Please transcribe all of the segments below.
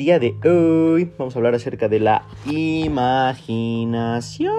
día de hoy vamos a hablar acerca de la imaginación.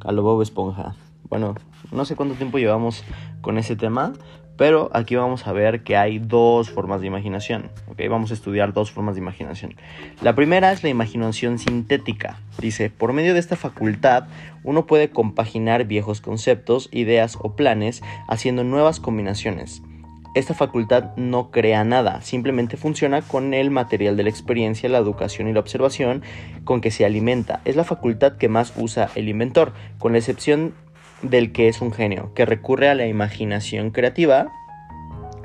A lo Bob Esponja. Bueno, no sé cuánto tiempo llevamos con ese tema, pero aquí vamos a ver que hay dos formas de imaginación. Vamos a estudiar dos formas de imaginación. La primera es la imaginación sintética. Dice, por medio de esta facultad, uno puede compaginar viejos conceptos, ideas o planes, haciendo nuevas combinaciones. Esta facultad no crea nada, simplemente funciona con el material de la experiencia, la educación y la observación con que se alimenta. Es la facultad que más usa el inventor, con la excepción del que es un genio, que recurre a la imaginación creativa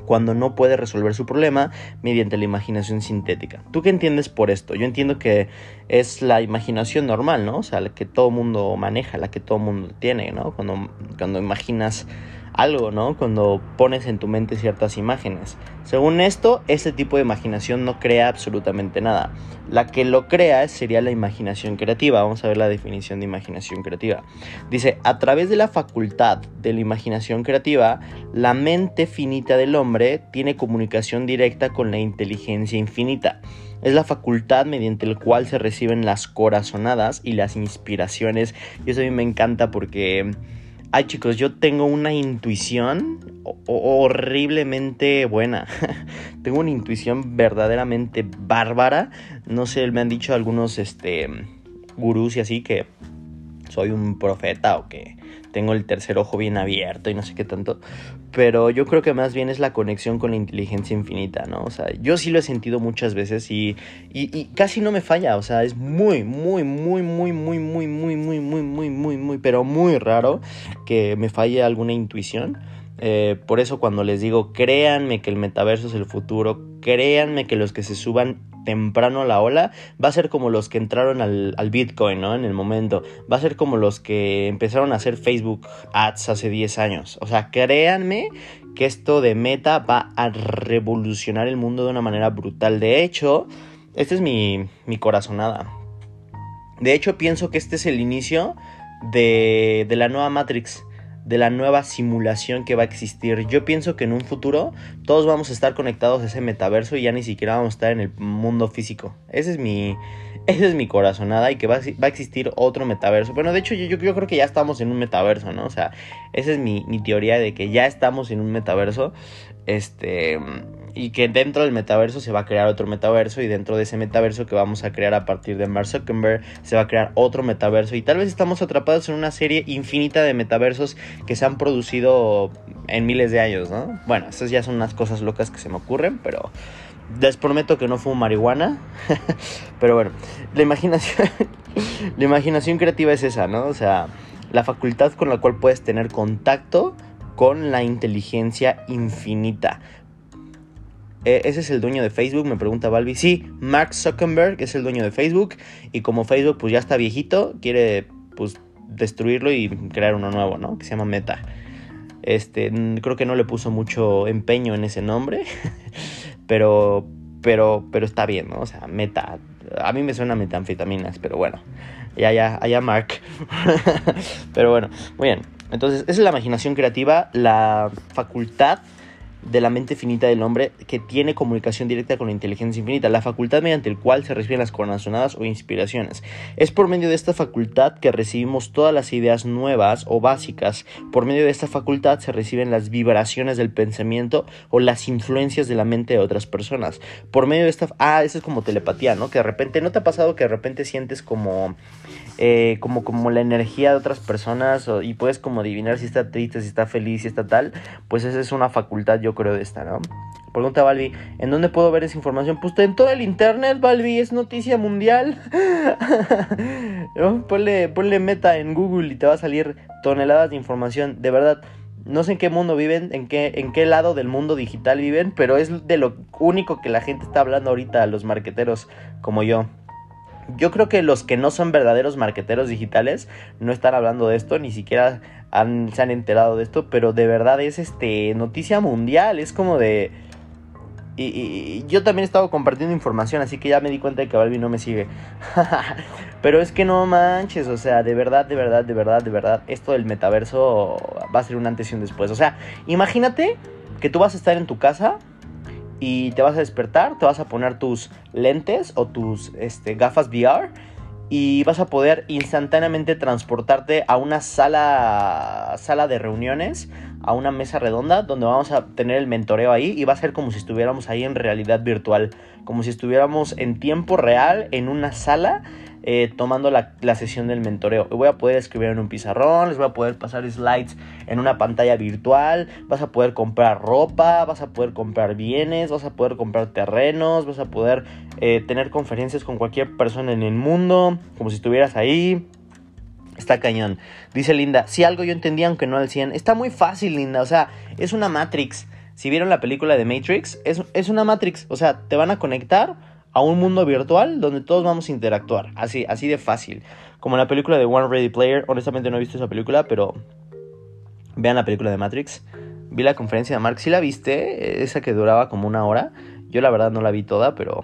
cuando no puede resolver su problema mediante la imaginación sintética. ¿Tú qué entiendes por esto? Yo entiendo que es la imaginación normal, ¿no? O sea, la que todo mundo maneja, la que todo mundo tiene, ¿no? Cuando, cuando imaginas algo, ¿no? Cuando pones en tu mente ciertas imágenes. Según esto, este tipo de imaginación no crea absolutamente nada. La que lo crea sería la imaginación creativa. Vamos a ver la definición de imaginación creativa. Dice, a través de la facultad de la imaginación creativa, la mente finita del hombre tiene comunicación directa con la inteligencia infinita. Es la facultad mediante el cual se reciben las corazonadas y las inspiraciones. Y eso a mí me encanta porque Ay chicos, yo tengo una intuición horriblemente buena. tengo una intuición verdaderamente bárbara. No sé, me han dicho algunos este, gurús y así que soy un profeta o que tengo el tercer ojo bien abierto y no sé qué tanto. Pero yo creo que más bien es la conexión con la inteligencia infinita, ¿no? O sea, yo sí lo he sentido muchas veces y, y, casi no me falla. O sea, es muy, muy, muy, muy, muy, muy, muy, muy, muy, muy, muy, muy, pero muy raro que me falle alguna intuición. Por eso cuando les digo, créanme que el metaverso es el futuro, créanme que los que se suban temprano a la ola, va a ser como los que entraron al, Bitcoin, ¿no? En el momento. Va a ser como los que empezaron a hacer Facebook Ads hace 10 años. O sea, créanme que esto de meta va a revolucionar el mundo de una manera brutal. De hecho, esta es mi, mi corazonada. De hecho, pienso que este es el inicio de, de la nueva Matrix de la nueva simulación que va a existir. Yo pienso que en un futuro todos vamos a estar conectados a ese metaverso y ya ni siquiera vamos a estar en el mundo físico. Ese es mi, ese es mi corazonada y que va, a existir otro metaverso. Bueno, de hecho yo, yo, creo que ya estamos en un metaverso, ¿no? O sea, esa es mi, mi teoría de que ya estamos en un metaverso. Este y que dentro del metaverso se va a crear otro metaverso y dentro de ese metaverso que vamos a crear a partir de Mark Zuckerberg se va a crear otro metaverso y tal vez estamos atrapados en una serie infinita de metaversos que se han producido en miles de años, ¿no? Bueno, estas ya son unas cosas locas que se me ocurren, pero les prometo que no fumo marihuana, pero bueno, la imaginación, la imaginación creativa es esa, ¿no? O sea, la facultad con la cual puedes tener contacto con la inteligencia infinita. Eh, ese es el dueño de Facebook, me pregunta Balbi. Sí, Mark Zuckerberg es el dueño de Facebook y como Facebook pues ya está viejito, quiere pues destruirlo y crear uno nuevo, ¿no? Que se llama Meta. Este, creo que no le puso mucho empeño en ese nombre, pero pero pero está bien, ¿no? O sea, Meta. A mí me suena metanfetaminas, pero bueno. Ya ya allá Mark. pero bueno, muy bien. Entonces, esa es la imaginación creativa, la facultad de la mente finita del hombre que tiene comunicación directa con la inteligencia infinita, la facultad mediante el cual se reciben las corazonadas o inspiraciones. Es por medio de esta facultad que recibimos todas las ideas nuevas o básicas. Por medio de esta facultad se reciben las vibraciones del pensamiento o las influencias de la mente de otras personas. Por medio de esta... Ah, eso es como telepatía, ¿no? Que de repente, ¿no te ha pasado que de repente sientes como... Eh, como, como la energía de otras personas y puedes como adivinar si está triste, si está feliz, si está tal, pues esa es una facultad yo creo de esta, ¿no? Pregunta Balbi, ¿en dónde puedo ver esa información? Pues en todo el internet, Balbi, es noticia mundial. ponle, ponle meta en Google y te va a salir toneladas de información. De verdad, no sé en qué mundo viven, en qué, en qué lado del mundo digital viven, pero es de lo único que la gente está hablando ahorita, los marqueteros como yo. Yo creo que los que no son verdaderos marqueteros digitales no están hablando de esto, ni siquiera se han enterado de esto, pero de verdad es este noticia mundial, es como de... Y, yo también he estado compartiendo información, así que ya me di cuenta de que Balbi no me sigue. pero es que no manches, o sea, de verdad, de verdad, de verdad, de verdad, esto del metaverso va a ser un antes y un después. O sea, imagínate que tú vas a estar en tu casa y te vas a despertar, te vas a poner tus lentes o tus este, gafas VR y vas a poder instantáneamente transportarte a una sala, sala de reuniones, a una mesa redonda donde vamos a tener el mentoreo ahí y va a ser como si estuviéramos ahí en realidad virtual, como si estuviéramos en tiempo real en una sala eh, tomando la, sesión del mentoreo. Voy a poder escribir en un pizarrón, les voy a poder pasar slides en una pantalla virtual, vas a poder comprar ropa, vas a poder comprar bienes, vas a poder comprar terrenos, vas a poder eh, tener conferencias con cualquier persona en el mundo, como si estuvieras ahí. Está cañón. Dice Linda, si algo yo entendía aunque no al 100. Está muy fácil, Linda. O sea, es una Matrix. Si vieron la película de Matrix, es, es una Matrix. O sea, te van a conectar a un mundo virtual donde todos vamos a interactuar. Así, así de fácil. Como en la película de One Ready Player. Honestamente no he visto esa película, pero vean la película de Matrix. Vi la conferencia de Mark. ¿Sí la viste? Esa que duraba como una hora. Yo la verdad no la vi toda, pero...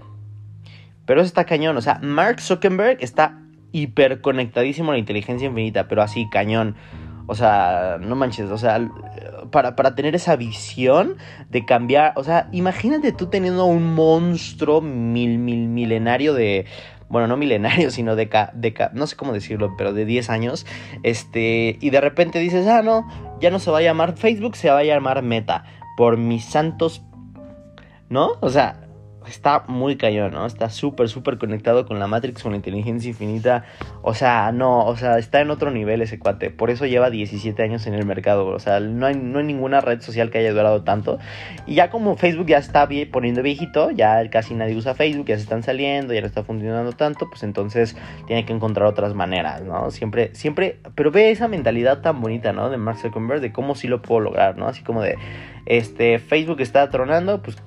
Pero eso está cañón. O sea, Mark Zuckerberg está hiper conectadísimo a la inteligencia infinita, pero así cañón. O sea, no manches, o sea, para, tener esa visión de cambiar, o sea, imagínate tú teniendo un monstruo mil, mil, milenario de, bueno, no milenario, sino de, de no sé cómo decirlo, pero de 10 años, este, y de repente dices, ah, no, ya no se va a llamar Facebook, se va a llamar Meta, por mis santos, ¿no? O sea, está muy cañón, ¿no? Está súper, súper conectado con la Matrix, con la inteligencia infinita. O sea, no, o sea, está en otro nivel ese cuate. Por eso lleva 17 años en el mercado. O sea, no hay, no hay ninguna red social que haya durado tanto. Y ya como Facebook ya está poniendo viejito, ya casi nadie usa Facebook, ya se están saliendo, ya no está funcionando tanto, pues entonces tiene que encontrar otras maneras, ¿no? Siempre, siempre, pero ve esa mentalidad tan bonita, ¿no? De Mark Zuckerberg, de cómo sí lo puedo lograr, ¿no? Así como de, este, Facebook está tronando, pues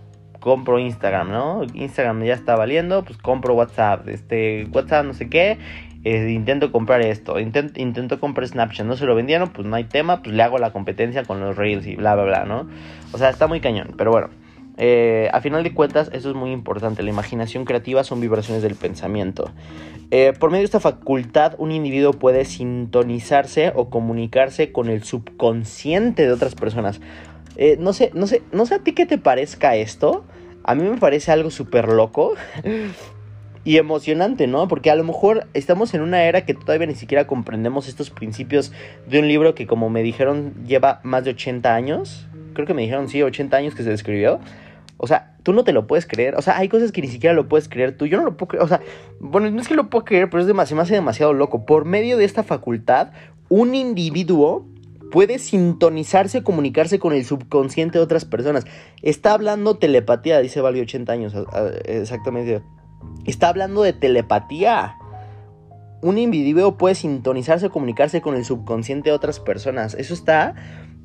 compro Instagram, ¿no? Instagram ya está valiendo, pues compro WhatsApp, este, WhatsApp no sé qué, eh, intento comprar esto, intento, intento comprar Snapchat, no se lo vendieron, pues no hay tema, pues le hago la competencia con los Reels y bla, bla, bla, ¿no? O sea, está muy cañón, pero bueno. Eh, a final de cuentas, eso es muy importante. La imaginación creativa son vibraciones del pensamiento. Eh, por medio de esta facultad, un individuo puede sintonizarse o comunicarse con el subconsciente de otras personas. No sé, no sé, no sé a ti qué te parezca esto. A mí me parece algo súper loco y emocionante, ¿no? Porque a lo mejor estamos en una era que todavía ni siquiera comprendemos estos principios de un libro que, como me dijeron, lleva más de 80 años. Creo que me dijeron, sí, 80 años que se escribió. O sea, tú no te lo puedes creer. O sea, hay cosas que ni siquiera lo puedes creer tú. Yo no lo puedo creer. O sea, bueno, no es que lo puedo creer, pero es demasiado, demasiado loco. Por medio de esta facultad, un individuo puede sintonizarse, comunicarse con el subconsciente de otras personas. Está hablando telepatía, dice Vali 80 años, exactamente. Está hablando de telepatía. Un individuo puede sintonizarse, comunicarse con el subconsciente de otras personas. Eso está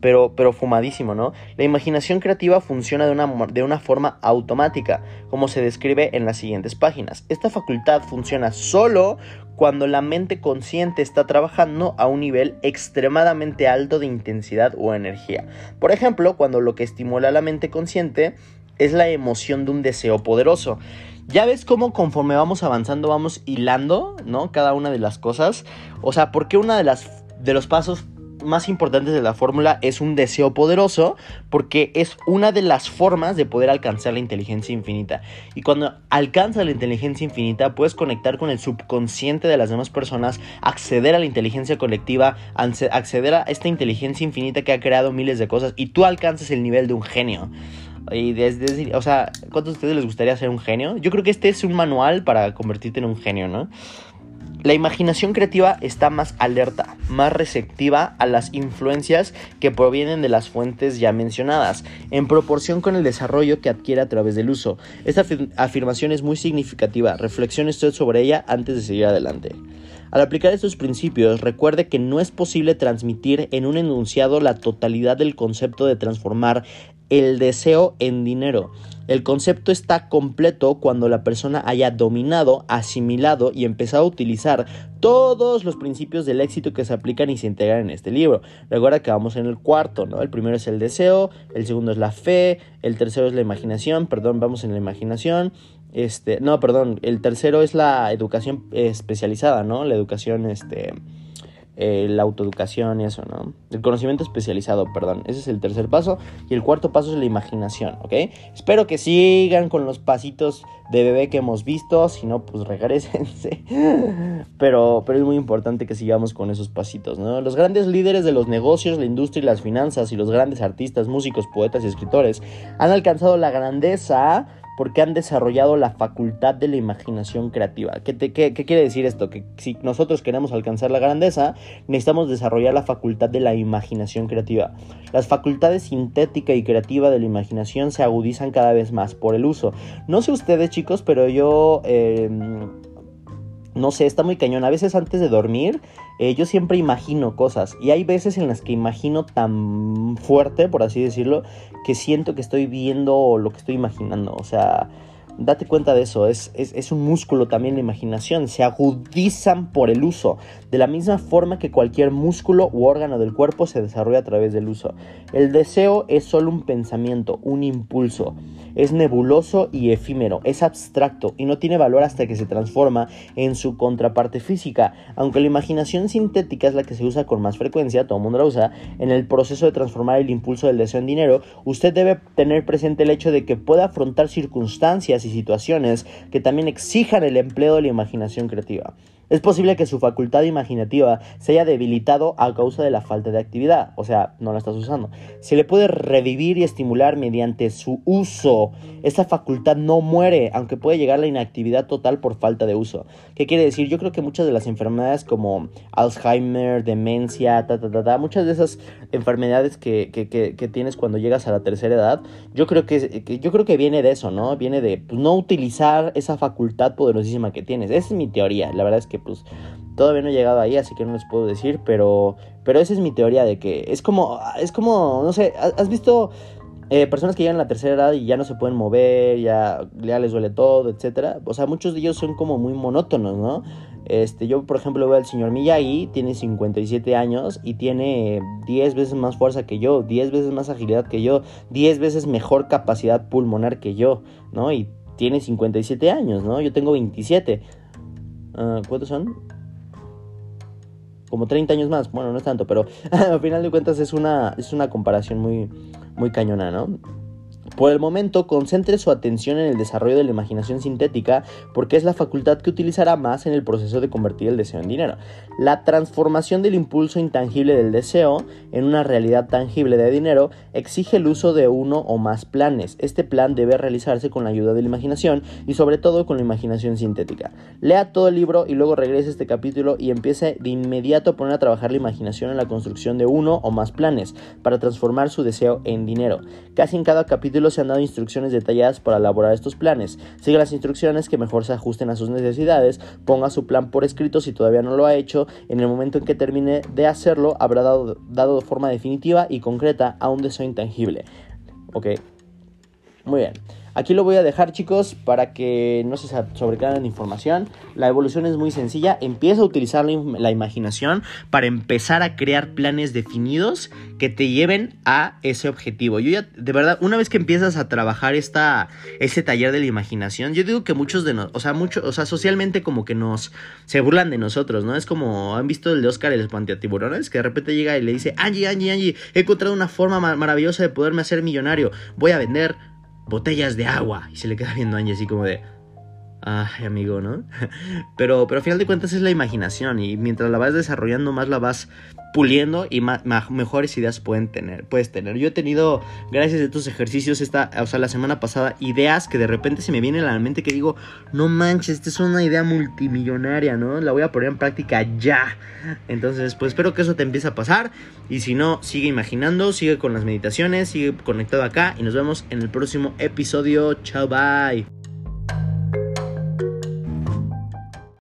pero, pero fumadísimo, ¿no? La imaginación creativa funciona de una, de una forma automática, como se describe en las siguientes páginas. Esta facultad funciona solo cuando la mente consciente está trabajando a un nivel extremadamente alto de intensidad o energía. Por ejemplo, cuando lo que estimula la mente consciente es la emoción de un deseo poderoso. Ya ves cómo conforme vamos avanzando vamos hilando, ¿no? Cada una de las cosas. O sea, porque una de las de los pasos más importantes de la fórmula es un deseo poderoso porque es una de las formas de poder alcanzar la inteligencia infinita. Y cuando alcanzas la inteligencia infinita puedes conectar con el subconsciente de las demás personas, acceder a la inteligencia colectiva, acceder a esta inteligencia infinita que ha creado miles de cosas y tú alcanzas el nivel de un genio. Y desde, o sea, ¿cuántos de ustedes les gustaría ser un genio? Yo creo que este es un manual para convertirte en un genio, ¿no? La imaginación creativa está más alerta, más receptiva a las influencias que provienen de las fuentes ya mencionadas, en proporción con el desarrollo que adquiere a través del uso. Esta afirmación es muy significativa, reflexione usted sobre ella antes de seguir adelante. Al aplicar estos principios, recuerde que no es posible transmitir en un enunciado la totalidad del concepto de transformar el deseo en dinero. El concepto está completo cuando la persona haya dominado, asimilado y empezado a utilizar todos los principios del éxito que se aplican y se integran en este libro. Recuerda que vamos en el cuarto, ¿no? El primero es el deseo, el segundo es la fe, el tercero es la imaginación, perdón, vamos en la imaginación. Este, no, perdón, el tercero es la educación especializada, ¿no? La educación este eh, la autoeducación y eso, ¿no? El conocimiento especializado, perdón. Ese es el tercer paso. Y el cuarto paso es la imaginación, ¿ok? Espero que sigan con los pasitos de bebé que hemos visto. Si no, pues regresense. Pero, pero es muy importante que sigamos con esos pasitos, ¿no? Los grandes líderes de los negocios, la industria y las finanzas y los grandes artistas, músicos, poetas y escritores han alcanzado la grandeza porque han desarrollado la facultad de la imaginación creativa. ¿Qué, quiere decir esto? Que si nosotros queremos alcanzar la grandeza, necesitamos desarrollar la facultad de la imaginación creativa. Las facultades sintética y creativa de la imaginación se agudizan cada vez más por el uso. No sé ustedes chicos, pero yo... Em, no sé, está muy cañón. A veces antes de dormir, eh, yo siempre imagino cosas. Y hay veces en las que imagino tan fuerte, por así decirlo, que siento que estoy viendo lo que estoy imaginando. O sea, date cuenta de eso, es, es, un músculo también la imaginación, se agudizan por el uso, de la misma forma que cualquier músculo u órgano del cuerpo se desarrolla a través del uso. El deseo es solo un pensamiento, un impulso, es nebuloso y efímero, es abstracto y no tiene valor hasta que se transforma en su contraparte física, aunque la imaginación sintética es la que se usa con más frecuencia, todo el mundo la usa, en el proceso de transformar el impulso del deseo en dinero, usted debe tener presente el hecho de que puede afrontar circunstancias y situaciones que también exijan el empleo de la imaginación creativa. Es posible que su facultad imaginativa se haya debilitado a causa de la falta de actividad, o sea, no la estás usando. Se le puede revivir y estimular mediante su uso. Esta facultad no muere, aunque puede llegar a la inactividad total por falta de uso. ¿Qué quiere decir? Yo creo que muchas de las enfermedades como Alzheimer, demencia, ta, ta, ta, muchas de esas enfermedades que, que, que, tienes cuando llegas a la tercera edad, yo creo que, yo creo que viene de eso, ¿no? Viene de pues, no utilizar esa facultad poderosísima que tienes. Esa es mi teoría. La verdad es que pues todavía no he llegado ahí, así que no les puedo decir, pero, pero esa es mi teoría de que es como, es como, no sé, ¿has visto eh, personas que llegan a la tercera edad y ya no se pueden mover, ya, ya les duele todo, etcétera? O sea, muchos de ellos son como muy monótonos, ¿no? Este, yo, por ejemplo, veo al señor Miyagi, tiene 57 años y tiene 10 veces más fuerza que yo, 10 veces más agilidad que yo, 10 veces mejor capacidad pulmonar que yo, ¿no? Y tiene 57 años, ¿no? Yo tengo 27. Ah, ¿Cuántos son? Como 30 años más. Bueno, no es tanto, pero al final de cuentas es una, es una comparación muy, muy cañona, ¿no? Por el momento, concentre su atención en el desarrollo de la imaginación sintética porque es la facultad que utilizará más en el proceso de convertir el deseo en dinero. La transformación del impulso intangible del deseo en una realidad tangible de dinero exige el uso de uno o más planes. Este plan debe realizarse con la ayuda de la imaginación y sobre todo con la imaginación sintética. Lea todo el libro y luego regrese a este capítulo y empiece de inmediato a poner a trabajar la imaginación en la construcción de uno o más planes para transformar su deseo en dinero. Casi en cada capítulo se han dado instrucciones detalladas para elaborar estos planes. Siga las instrucciones que mejor se ajusten a sus necesidades, ponga su plan por escrito si todavía no lo ha hecho, en el momento en que termine de hacerlo habrá dado, dado forma definitiva y concreta a un deseo intangible. Ok, muy bien. Aquí lo voy a dejar chicos para que no se sobrecarguen de información. La evolución es muy sencilla. Empieza a utilizar la, imaginación para empezar a crear planes definidos que te lleven a ese objetivo. Yo ya, de verdad, una vez que empiezas a trabajar esta, ese taller de la imaginación, yo digo que muchos de nosotros, o sea, mucho, o sea, socialmente como que nos, se burlan de nosotros, ¿no? Es como, han visto el de Oscar el espanteatiburones, que de repente llega y le dice, Angie, Angie, Angie, he encontrado una forma maravillosa de poderme hacer millonario. Voy a vender botellas de agua. Y se le queda viendo a Angie así como de... Ay, amigo, ¿no? Pero, pero al final de cuentas es la imaginación y mientras la vas desarrollando más la vas puliendo y más, mejores ideas pueden tener, puedes tener. Yo he tenido, gracias a estos ejercicios, esta, o sea, la semana pasada, ideas que de repente se me vienen a la mente que digo, no manches, esta es una idea multimillonaria, ¿no? La voy a poner en práctica ya. Entonces, pues espero que eso te empiece a pasar. Y si no, sigue imaginando, sigue con las meditaciones, sigue conectado acá y nos vemos en el próximo episodio. Chao, bye.